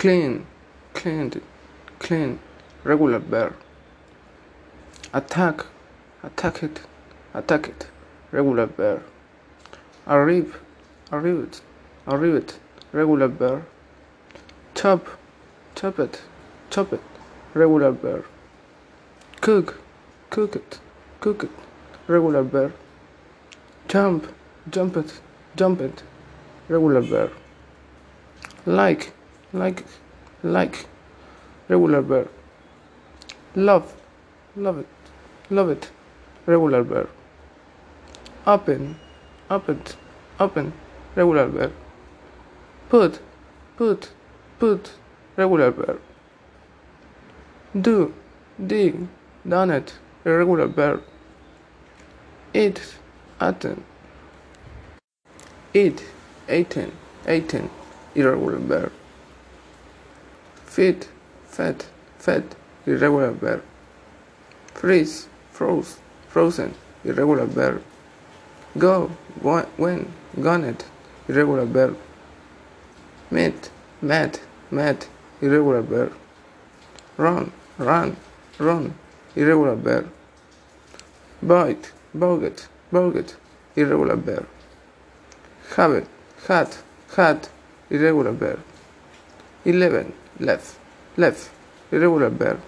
clean, cleaned, clean, regular verb. Attack, attack it, attack it, regular verb. Arrive, arrived, arrived, regular verb. Chop, chop it, chop it, regular verb. Cook, cook it, cook it, regular verb. Jump, jump it, jump it, regular verb. Like, like, like, regular verb. Love, love it, love it, regular verb. Open, open, open, regular verb. Put, put, put, regular verb. Do, dig, done it, irregular verb. Eat, eaten. Eat, eaten, eaten, irregular verb. Feed, fat, fed, irregular verb. Freeze, froze, frozen, irregular verb. Go, went, gone it, irregular verb. Meet, met, met, irregular verb. Run, run, run, irregular verb. Bite, boget, boget, irregular verb. Have it, had, had, irregular verb. 11. Left, left, irregular verb.